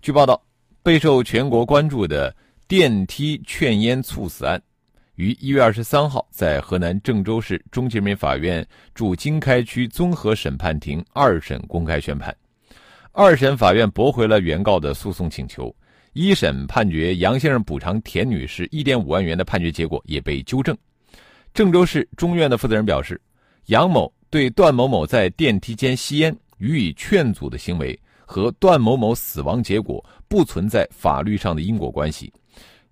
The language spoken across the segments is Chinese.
据报道，备受全国关注的电梯劝烟猝死案，于一月二十三号在河南郑州市中级人民法院驻经开区综合审判庭二审公开宣判。二审法院驳回了原告的诉讼请求，一审判决杨先生补偿田女士一点五万元的判决结果也被纠正。郑州市中院的负责人表示，杨某对段某某在电梯间吸烟予以劝阻的行为。和段某某死亡结果不存在法律上的因果关系，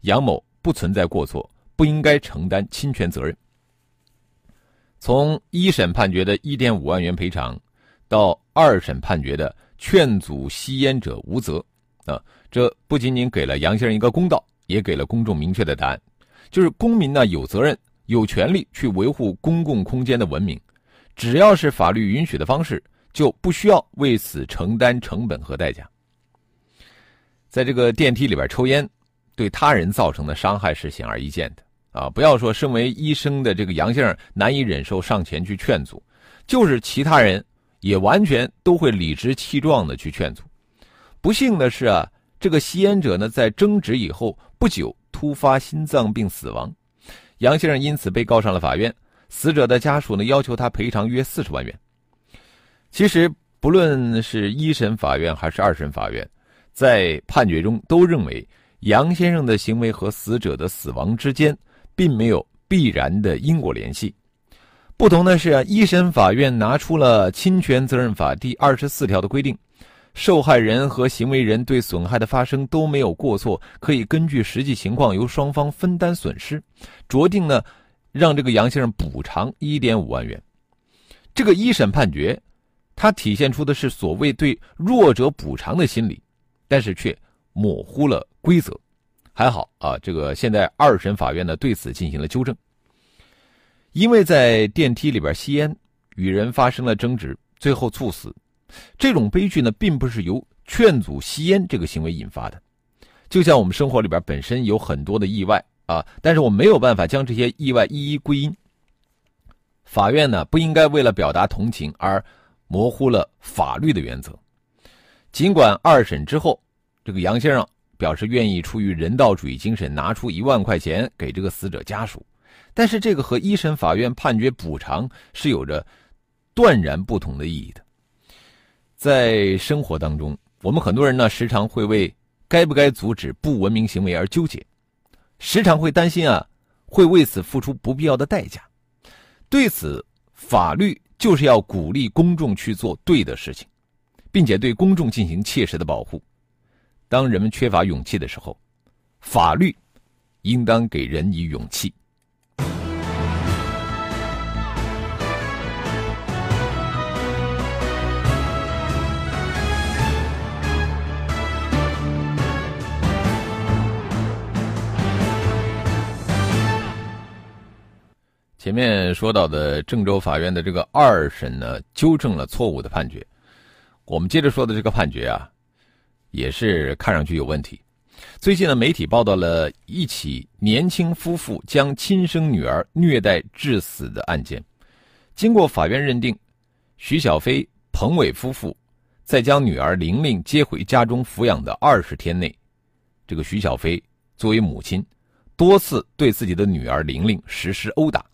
杨某不存在过错，不应该承担侵权责任。从一审判决的一点五万元赔偿，到二审判决的劝阻吸烟者无责，啊，这不仅仅给了杨先生一个公道，也给了公众明确的答案，就是公民呢有责任、有权利去维护公共空间的文明，只要是法律允许的方式。就不需要为此承担成本和代价。在这个电梯里边抽烟，对他人造成的伤害是显而易见的啊！不要说身为医生的这个杨先生难以忍受上前去劝阻，就是其他人也完全都会理直气壮的去劝阻。不幸的是啊，这个吸烟者呢，在争执以后不久突发心脏病死亡，杨先生因此被告上了法院。死者的家属呢，要求他赔偿约四十万元。其实，不论是一审法院还是二审法院，在判决中都认为杨先生的行为和死者的死亡之间并没有必然的因果联系。不同的是啊，一审法院拿出了侵权责任法第二十四条的规定，受害人和行为人对损害的发生都没有过错，可以根据实际情况由双方分担损失，酌定呢，让这个杨先生补偿一点五万元。这个一审判决。它体现出的是所谓对弱者补偿的心理，但是却模糊了规则。还好啊，这个现在二审法院呢对此进行了纠正。因为在电梯里边吸烟，与人发生了争执，最后猝死，这种悲剧呢并不是由劝阻吸烟这个行为引发的。就像我们生活里边本身有很多的意外啊，但是我没有办法将这些意外一一归因。法院呢不应该为了表达同情而。模糊了法律的原则。尽管二审之后，这个杨先生表示愿意出于人道主义精神拿出一万块钱给这个死者家属，但是这个和一审法院判决补偿是有着断然不同的意义的。在生活当中，我们很多人呢时常会为该不该阻止不文明行为而纠结，时常会担心啊会为此付出不必要的代价。对此，法律。就是要鼓励公众去做对的事情，并且对公众进行切实的保护。当人们缺乏勇气的时候，法律应当给人以勇气。前面说到的郑州法院的这个二审呢，纠正了错误的判决。我们接着说的这个判决啊，也是看上去有问题。最近呢，媒体报道了一起年轻夫妇将亲生女儿虐待致死的案件。经过法院认定，徐小飞、彭伟夫妇在将女儿玲玲接回家中抚养的二十天内，这个徐小飞作为母亲，多次对自己的女儿玲玲实施殴打。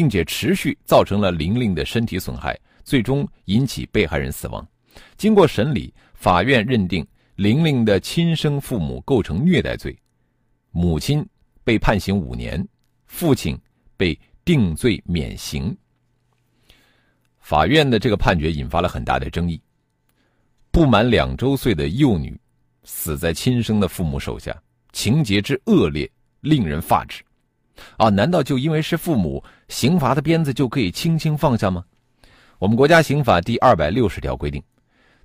并且持续造成了玲玲的身体损害，最终引起被害人死亡。经过审理，法院认定玲玲的亲生父母构成虐待罪，母亲被判刑五年，父亲被定罪免刑。法院的这个判决引发了很大的争议。不满两周岁的幼女死在亲生的父母手下，情节之恶劣，令人发指。啊，难道就因为是父母，刑罚的鞭子就可以轻轻放下吗？我们国家刑法第二百六十条规定，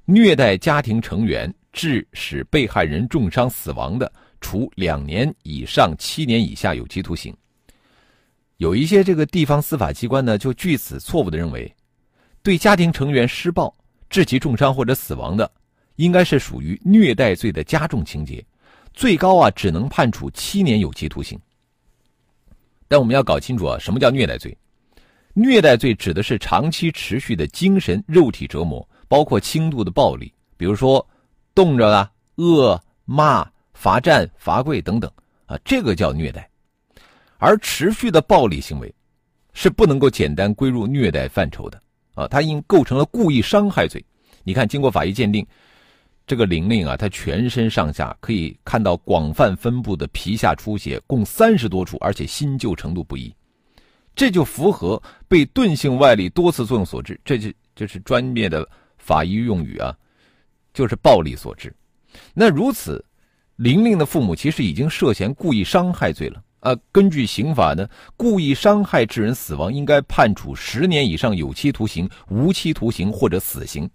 虐待家庭成员致使被害人重伤死亡的，处两年以上七年以下有期徒刑。有一些这个地方司法机关呢，就据此错误的认为，对家庭成员施暴致其重伤或者死亡的，应该是属于虐待罪的加重情节，最高啊只能判处七年有期徒刑。但我们要搞清楚啊，什么叫虐待罪？虐待罪指的是长期持续的精神、肉体折磨，包括轻度的暴力，比如说冻着啊、饿、骂、罚站、罚跪等等啊，这个叫虐待。而持续的暴力行为，是不能够简单归入虐待范畴的啊，它应构成了故意伤害罪。你看，经过法医鉴定，这个玲玲啊，她全身上下可以看到广泛分布的皮下出血，共三十多处，而且新旧程度不一，这就符合被钝性外力多次作用所致，这就这是专业的法医用语啊，就是暴力所致。那如此，玲玲的父母其实已经涉嫌故意伤害罪了。啊，根据刑法呢，故意伤害致人死亡，应该判处十年以上有期徒刑、无期徒刑或者死刑，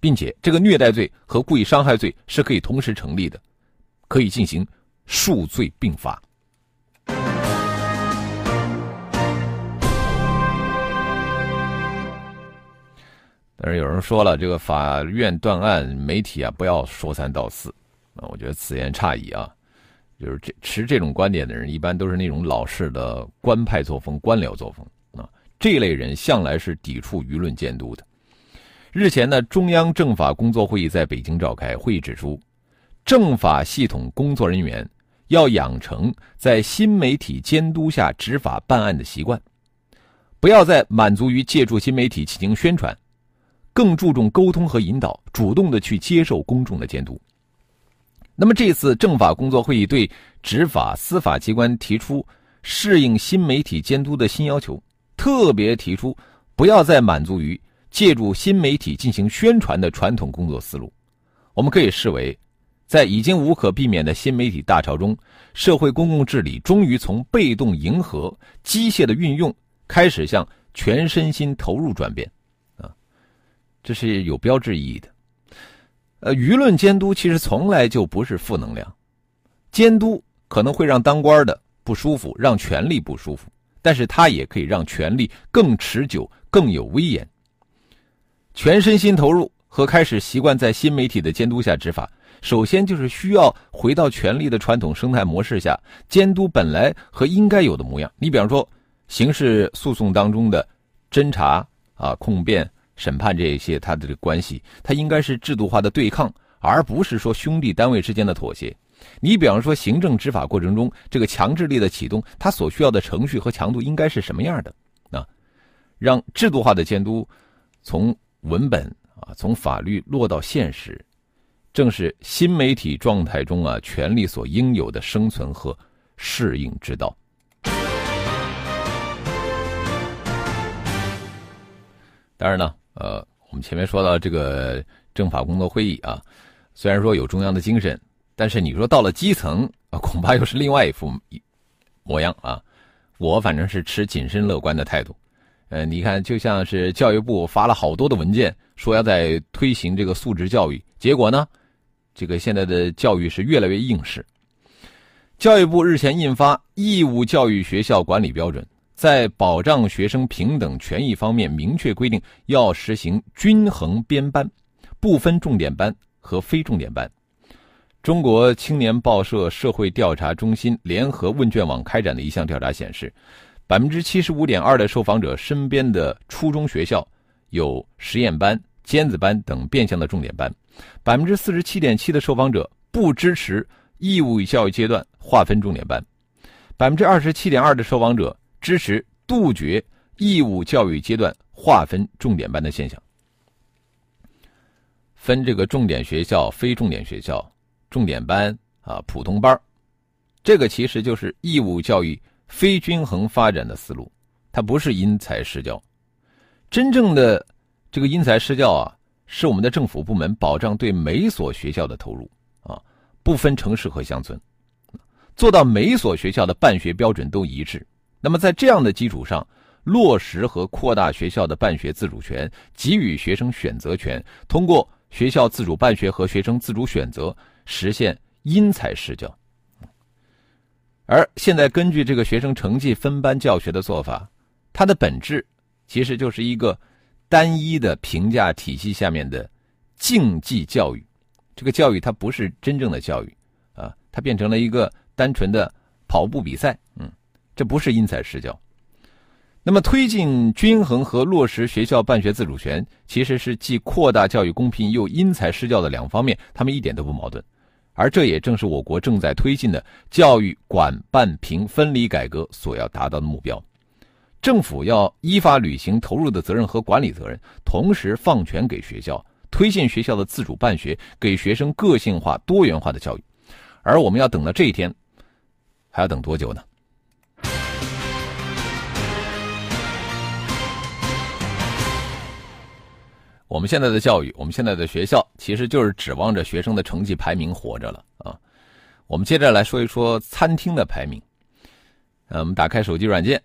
并且这个虐待罪和故意伤害罪是可以同时成立的，可以进行数罪并罚。但是有人说了，这个法院断案，媒体啊不要说三道四，啊，我觉得此言差矣啊。就是这持这种观点的人，一般都是那种老式的官派作风、官僚作风啊。这类人向来是抵触舆论监督的。日前呢，中央政法工作会议在北京召开，会议指出，政法系统工作人员要养成在新媒体监督下执法办案的习惯，不要再满足于借助新媒体进行宣传，更注重沟通和引导，主动的去接受公众的监督。那么这次政法工作会议对执法司法机关提出适应新媒体监督的新要求，特别提出不要再满足于借助新媒体进行宣传的传统工作思路。我们可以视为，在已经无可避免的新媒体大潮中，社会公共治理终于从被动迎合、机械的运用，开始向全身心投入转变，啊，这是有标志意义的。呃，舆论监督其实从来就不是负能量，监督可能会让当官的不舒服，让权力不舒服，但是它也可以让权力更持久、更有威严。全身心投入和开始习惯在新媒体的监督下执法，首先就是需要回到权力的传统生态模式下，监督本来和应该有的模样。你比方说，刑事诉讼当中的侦查啊、控辩。审判这些，它的这个关系，它应该是制度化的对抗，而不是说兄弟单位之间的妥协。你比方说，行政执法过程中，这个强制力的启动，它所需要的程序和强度应该是什么样的？啊，让制度化的监督从文本啊，从法律落到现实，正是新媒体状态中啊，权力所应有的生存和适应之道。当然呢。呃，我们前面说到这个政法工作会议啊，虽然说有中央的精神，但是你说到了基层啊，恐怕又是另外一副模样啊。我反正是持谨慎乐观的态度。呃，你看，就像是教育部发了好多的文件，说要在推行这个素质教育，结果呢，这个现在的教育是越来越应试。教育部日前印发《义务教育学校管理标准》。在保障学生平等权益方面，明确规定要实行均衡编班，不分重点班和非重点班。中国青年报社社会调查中心联合问卷网开展的一项调查显示，百分之七十五点二的受访者身边的初中学校有实验班、尖子班等变相的重点班，百分之四十七点七的受访者不支持义务教育阶段划分重点班，百分之二十七点二的受访者。支持杜绝义务教育阶段划分重点班的现象，分这个重点学校、非重点学校、重点班啊、普通班这个其实就是义务教育非均衡发展的思路，它不是因材施教。真正的这个因材施教啊，是我们的政府部门保障对每所学校的投入啊，不分城市和乡村，做到每所学校的办学标准都一致。那么，在这样的基础上，落实和扩大学校的办学自主权，给予学生选择权，通过学校自主办学和学生自主选择，实现因材施教。而现在根据这个学生成绩分班教学的做法，它的本质其实就是一个单一的评价体系下面的竞技教育。这个教育它不是真正的教育啊，它变成了一个单纯的跑步比赛。嗯，这不是因材施教。那么，推进均衡和落实学校办学自主权，其实是既扩大教育公平又因材施教的两方面，他们一点都不矛盾。而这也正是我国正在推进的教育管办评分离改革所要达到的目标。政府要依法履行投入的责任和管理责任，同时放权给学校，推进学校的自主办学，给学生个性化、多元化的教育。而我们要等到这一天，还要等多久呢？我们现在的教育，我们现在的学校，其实就是指望着学生的成绩排名活着了啊。我们接着来说一说餐厅的排名。呃，我们打开手机软件，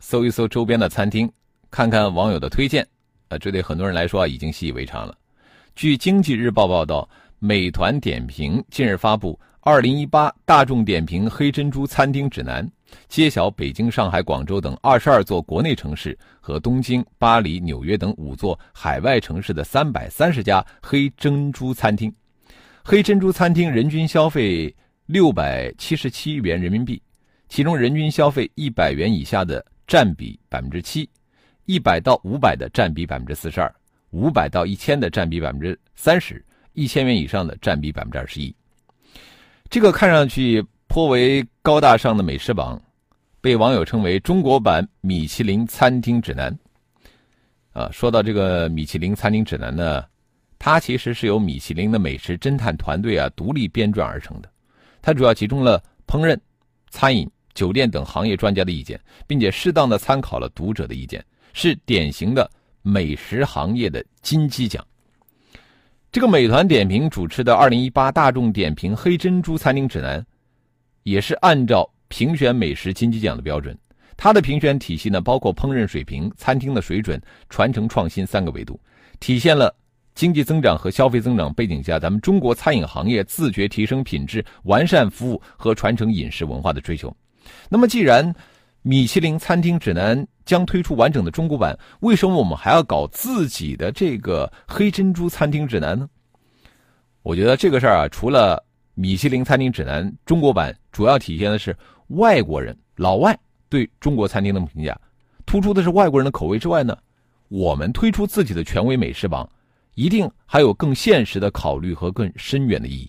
搜一搜周边的餐厅，看看网友的推荐。呃，这对很多人来说啊，已经习以为常了。据经济日报报道，美团点评近日发布。二零一八大众点评黑珍珠餐厅指南揭晓北京、上海、广州等二十二座国内城市和东京、巴黎、纽约等五座海外城市的三百三十家黑珍珠餐厅。黑珍珠餐厅人均消费六百七十七元人民币，其中人均消费一百元以下的占比百分之七，一百到五百的占比百分之四十二，五百到一千的占比百分之三十，一千元以上的占比百分之二十一。这个看上去颇为高大上的美食榜，被网友称为“中国版米其林餐厅指南”。啊，说到这个米其林餐厅指南呢，它其实是由米其林的美食侦探团队啊独立编撰而成的。它主要集中了烹饪、餐饮、酒店等行业专家的意见，并且适当的参考了读者的意见，是典型的美食行业的金鸡奖。这个美团点评主持的二零一八大众点评黑珍珠餐厅指南，也是按照评选美食金鸡奖的标准。它的评选体系呢，包括烹饪水平、餐厅的水准、传承创新三个维度，体现了经济增长和消费增长背景下，咱们中国餐饮行业自觉提升品质、完善服务和传承饮食文化的追求。那么，既然米其林餐厅指南将推出完整的中国版，为什么我们还要搞自己的这个黑珍珠餐厅指南呢？我觉得这个事儿啊，除了米其林餐厅指南中国版，主要体现的是外国人老外对中国餐厅的评价，突出的是外国人的口味之外呢，我们推出自己的权威美食榜，一定还有更现实的考虑和更深远的意义。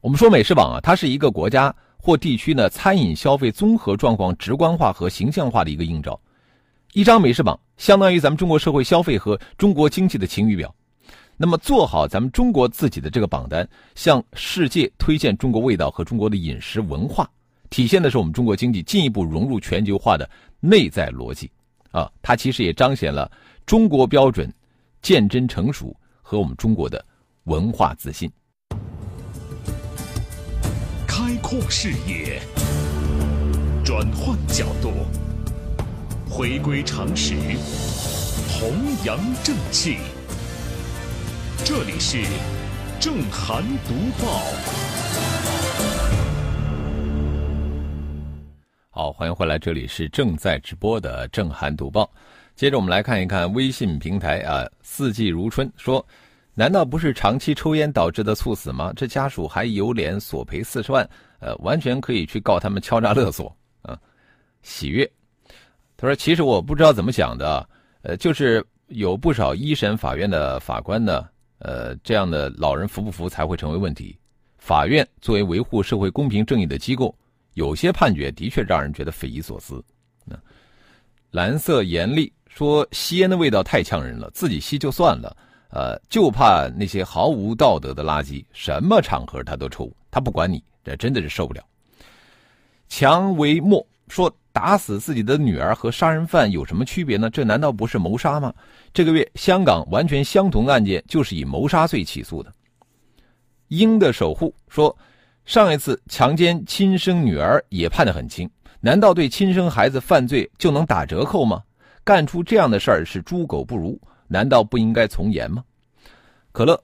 我们说美食榜啊，它是一个国家。或地区呢，餐饮消费综合状况直观化和形象化的一个映照。一张美食榜相当于咱们中国社会消费和中国经济的晴雨表。那么，做好咱们中国自己的这个榜单，向世界推荐中国味道和中国的饮食文化，体现的是我们中国经济进一步融入全球化的内在逻辑。啊，它其实也彰显了中国标准渐真成熟和我们中国的文化自信。开阔视野，转换角度，回归常识，弘扬正气。这里是正涵读报。好，欢迎回来，这里是正在直播的正涵读报。接着我们来看一看微信平台啊，四季如春说。难道不是长期抽烟导致的猝死吗？这家属还有脸索赔四十万？呃，完全可以去告他们敲诈勒索啊！喜悦，他说：“其实我不知道怎么想的，呃，就是有不少一审法院的法官呢，呃，这样的老人服不服才会成为问题。法院作为维护社会公平正义的机构，有些判决的确让人觉得匪夷所思。”那蓝色严厉说：“吸烟的味道太呛人了，自己吸就算了。”呃，就怕那些毫无道德的垃圾，什么场合他都抽，他不管你，这真的是受不了。强为末说，打死自己的女儿和杀人犯有什么区别呢？这难道不是谋杀吗？这个月香港完全相同的案件，就是以谋杀罪起诉的。鹰的守护说，上一次强奸亲生女儿也判得很轻，难道对亲生孩子犯罪就能打折扣吗？干出这样的事儿是猪狗不如。难道不应该从严吗？可乐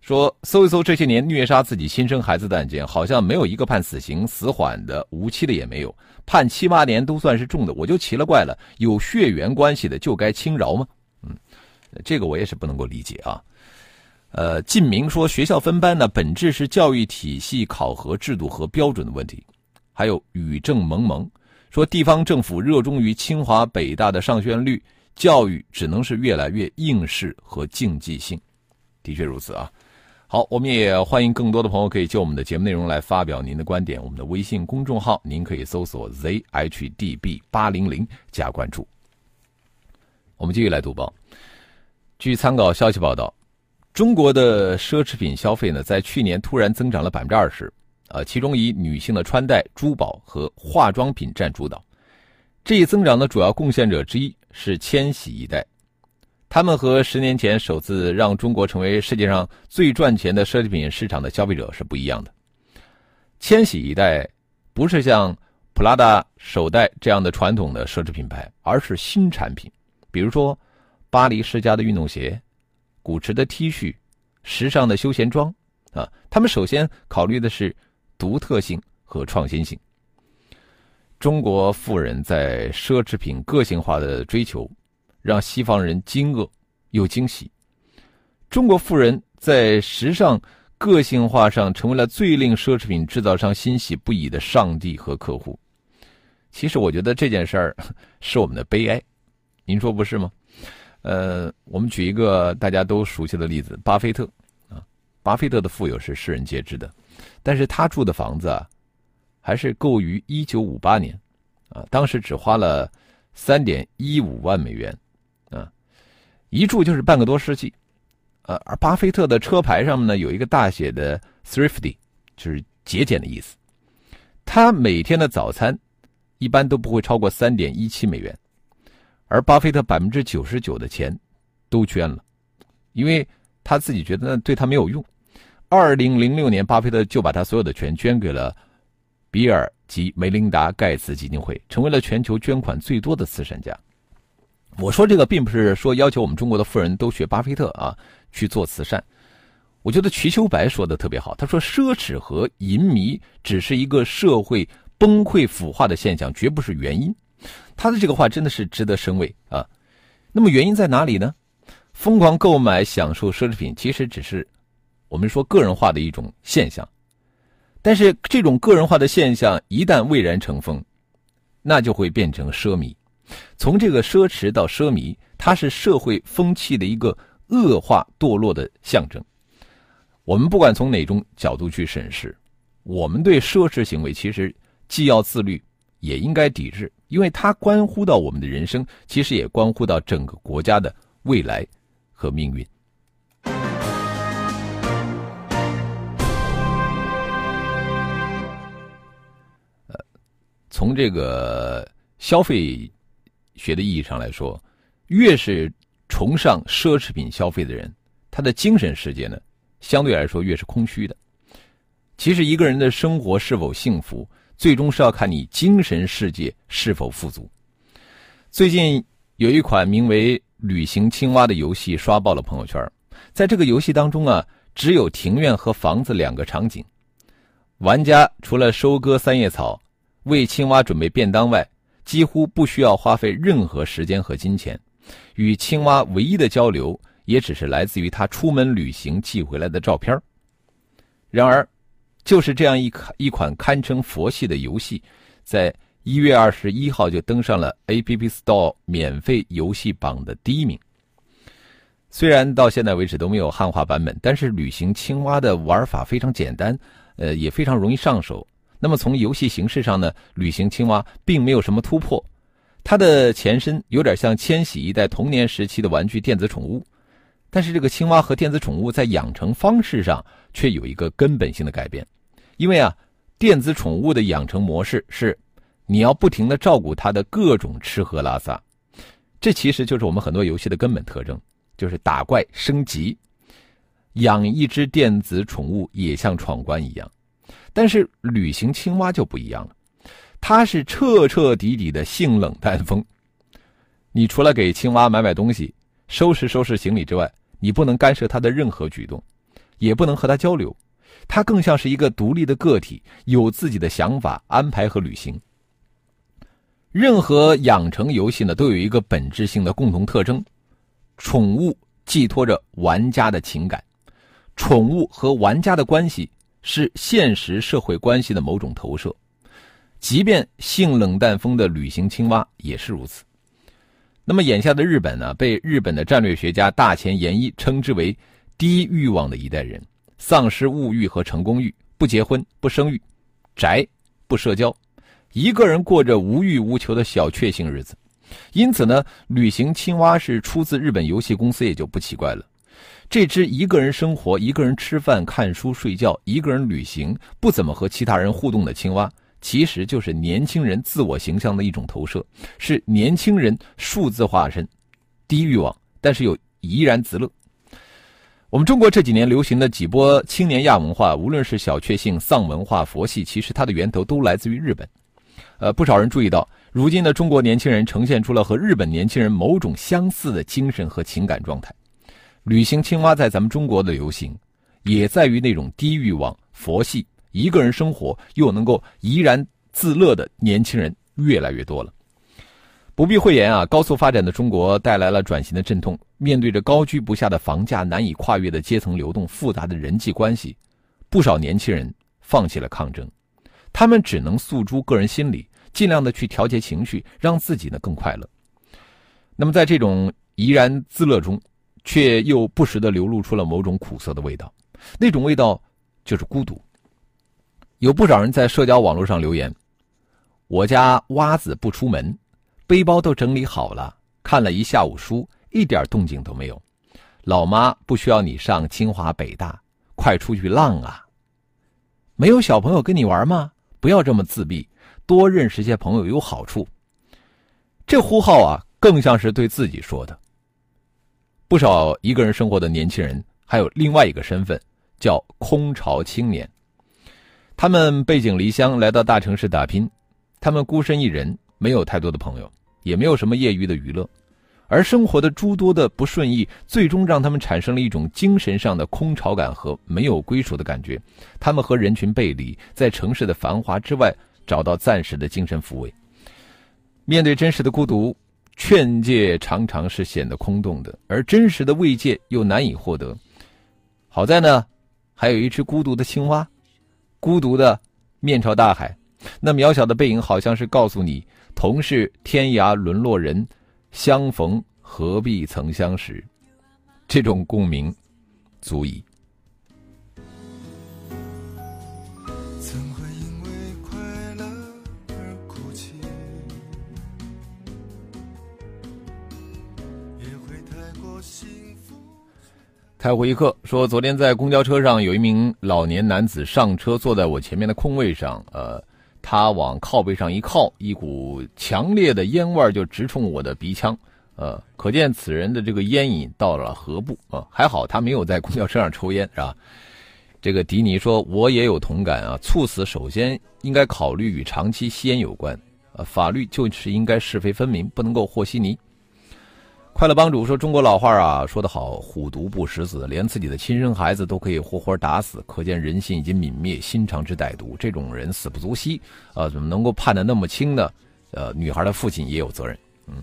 说：“搜一搜这些年虐杀自己亲生孩子的案件，好像没有一个判死刑、死缓的，无期的也没有，判七八年都算是重的。我就奇了怪了，有血缘关系的就该轻饶吗？嗯，这个我也是不能够理解啊。呃，晋明说学校分班呢，本质是教育体系考核制度和标准的问题。还有雨正蒙蒙说，地方政府热衷于清华北大的上学率，教育只能是越来越应试和竞技性。的确如此啊。好，我们也欢迎更多的朋友可以就我们的节目内容来发表您的观点。我们的微信公众号您可以搜索 zhdb 八零零加关注。我们继续来读报。据参考消息报道。中国的奢侈品消费呢，在去年突然增长了百分之二十，啊，其中以女性的穿戴、珠宝和化妆品占主导。这一增长的主要贡献者之一是千禧一代，他们和十年前首次让中国成为世界上最赚钱的奢侈品市场的消费者是不一样的。千禧一代不是像普拉达首代这样的传统的奢侈品牌，而是新产品，比如说巴黎世家的运动鞋。古驰的 T 恤，时尚的休闲装，啊，他们首先考虑的是独特性和创新性。中国富人在奢侈品个性化的追求，让西方人惊愕又惊喜。中国富人在时尚个性化上成为了最令奢侈品制造商欣喜不已的上帝和客户。其实，我觉得这件事儿 是我们的悲哀，您说不是吗？呃，我们举一个大家都熟悉的例子，巴菲特啊，巴菲特的富有是世人皆知的，但是他住的房子啊，还是购于一九五八年，啊，当时只花了三点一五万美元，一住就是半个多世纪，呃，而巴菲特的车牌上面呢有一个大写的 thrifty，就是节俭的意思，他每天的早餐一般都不会超过三点一七美元。而巴菲特百分之九十九的钱都捐了，因为他自己觉得那对他没有用。二零零六年，巴菲特就把他所有的钱捐给了比尔及梅琳达盖茨基金会，成为了全球捐款最多的慈善家。我说这个并不是说要求我们中国的富人都学巴菲特啊去做慈善。我觉得瞿秋白说的特别好，他说奢侈和淫迷只是一个社会崩溃腐化的现象，绝不是原因。他的这个话真的是值得深味啊！那么原因在哪里呢？疯狂购买、享受奢侈品，其实只是我们说个人化的一种现象。但是这种个人化的现象一旦蔚然成风，那就会变成奢靡。从这个奢侈到奢靡，它是社会风气的一个恶化堕落的象征。我们不管从哪种角度去审视，我们对奢侈行为其实既要自律。也应该抵制，因为它关乎到我们的人生，其实也关乎到整个国家的未来和命运。呃，从这个消费学的意义上来说，越是崇尚奢侈品消费的人，他的精神世界呢，相对来说越是空虚的。其实，一个人的生活是否幸福？最终是要看你精神世界是否富足。最近有一款名为《旅行青蛙》的游戏刷爆了朋友圈。在这个游戏当中啊，只有庭院和房子两个场景。玩家除了收割三叶草、为青蛙准备便当外，几乎不需要花费任何时间和金钱。与青蛙唯一的交流，也只是来自于他出门旅行寄回来的照片。然而。就是这样一款一款堪称佛系的游戏，在一月二十一号就登上了 App Store 免费游戏榜的第一名。虽然到现在为止都没有汉化版本，但是旅行青蛙的玩法非常简单，呃，也非常容易上手。那么从游戏形式上呢，旅行青蛙并没有什么突破，它的前身有点像千禧一代童年时期的玩具电子宠物，但是这个青蛙和电子宠物在养成方式上。却有一个根本性的改变，因为啊，电子宠物的养成模式是，你要不停的照顾它的各种吃喝拉撒，这其实就是我们很多游戏的根本特征，就是打怪升级，养一只电子宠物也像闯关一样，但是旅行青蛙就不一样了，它是彻彻底底的性冷淡风，你除了给青蛙买买东西、收拾收拾行李之外，你不能干涉它的任何举动，也不能和他交流。它更像是一个独立的个体，有自己的想法、安排和旅行。任何养成游戏呢，都有一个本质性的共同特征：宠物寄托着玩家的情感，宠物和玩家的关系是现实社会关系的某种投射。即便性冷淡风的旅行青蛙也是如此。那么，眼下的日本呢，被日本的战略学家大前研一称之为“低欲望的一代人”，丧失物欲和成功欲，不结婚，不生育，宅，不社交，一个人过着无欲无求的小确幸日子。因此呢，旅行青蛙是出自日本游戏公司也就不奇怪了。这只一个人生活、一个人吃饭、看书、睡觉、一个人旅行、不怎么和其他人互动的青蛙。其实就是年轻人自我形象的一种投射，是年轻人数字化身，低欲望，但是又怡然自乐。我们中国这几年流行的几波青年亚文化，无论是小确幸、丧文化、佛系，其实它的源头都来自于日本。呃，不少人注意到，如今的中国年轻人呈现出了和日本年轻人某种相似的精神和情感状态。旅行青蛙在咱们中国的流行，也在于那种低欲望、佛系。一个人生活又能够怡然自乐的年轻人越来越多了。不必讳言啊，高速发展的中国带来了转型的阵痛。面对着高居不下的房价、难以跨越的阶层流动、复杂的人际关系，不少年轻人放弃了抗争，他们只能诉诸个人心理，尽量的去调节情绪，让自己呢更快乐。那么在这种怡然自乐中，却又不时的流露出了某种苦涩的味道，那种味道就是孤独。有不少人在社交网络上留言：“我家蛙子不出门，背包都整理好了，看了一下午书，一点动静都没有。老妈不需要你上清华北大，快出去浪啊！没有小朋友跟你玩吗？不要这么自闭，多认识些朋友有好处。”这呼号啊，更像是对自己说的。不少一个人生活的年轻人，还有另外一个身份，叫空巢青年。他们背井离乡来到大城市打拼，他们孤身一人，没有太多的朋友，也没有什么业余的娱乐，而生活的诸多的不顺意，最终让他们产生了一种精神上的空巢感和没有归属的感觉。他们和人群背离，在城市的繁华之外找到暂时的精神抚慰。面对真实的孤独，劝诫常常是显得空洞的，而真实的慰藉又难以获得。好在呢，还有一只孤独的青蛙。孤独的面朝大海，那渺小的背影，好像是告诉你：同是天涯沦落人，相逢何必曾相识。这种共鸣，足矣。开回一刻说，昨天在公交车上，有一名老年男子上车，坐在我前面的空位上。呃，他往靠背上一靠，一股强烈的烟味就直冲我的鼻腔。呃，可见此人的这个烟瘾到了何部啊？还好他没有在公交车上抽烟，是吧？这个迪尼说，我也有同感啊。猝死首先应该考虑与长期吸烟有关。呃，法律就是应该是非分明，不能够和稀泥。快乐帮主说：“中国老话啊，说得好，虎毒不食子，连自己的亲生孩子都可以活活打死，可见人心已经泯灭，心肠之歹毒。这种人死不足惜，呃，怎么能够判得那么轻呢？呃，女孩的父亲也有责任。嗯，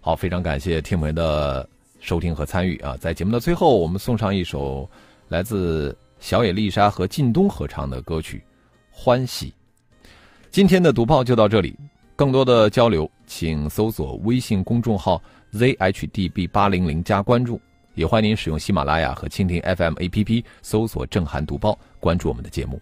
好，非常感谢听友的收听和参与啊！在节目的最后，我们送上一首来自小野丽莎和靳东合唱的歌曲《欢喜》。今天的读报就到这里，更多的交流，请搜索微信公众号。Zhdb 八零零加关注，也欢迎您使用喜马拉雅和蜻蜓 FM APP 搜索“正涵读报”，关注我们的节目。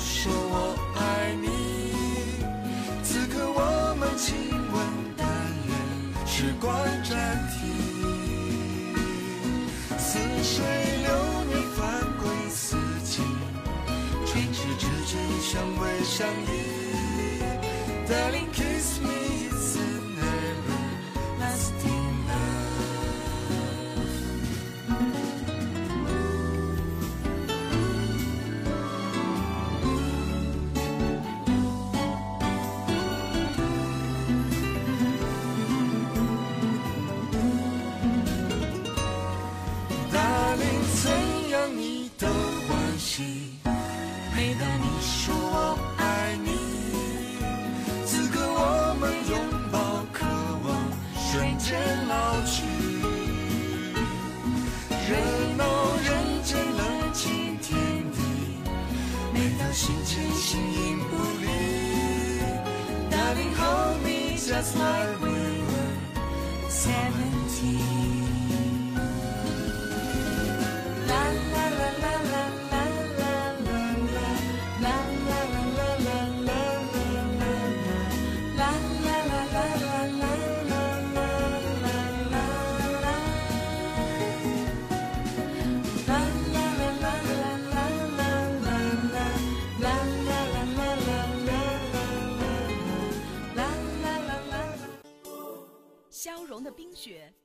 说我爱你，此刻我们亲吻，但愿时光暂停。似水流年翻滚四季，唇齿之间相偎相依。Darling，kiss me。人老去。热闹人间冷清天地，每当心情形影不离。Darling, hold me just like we were seventeen. 学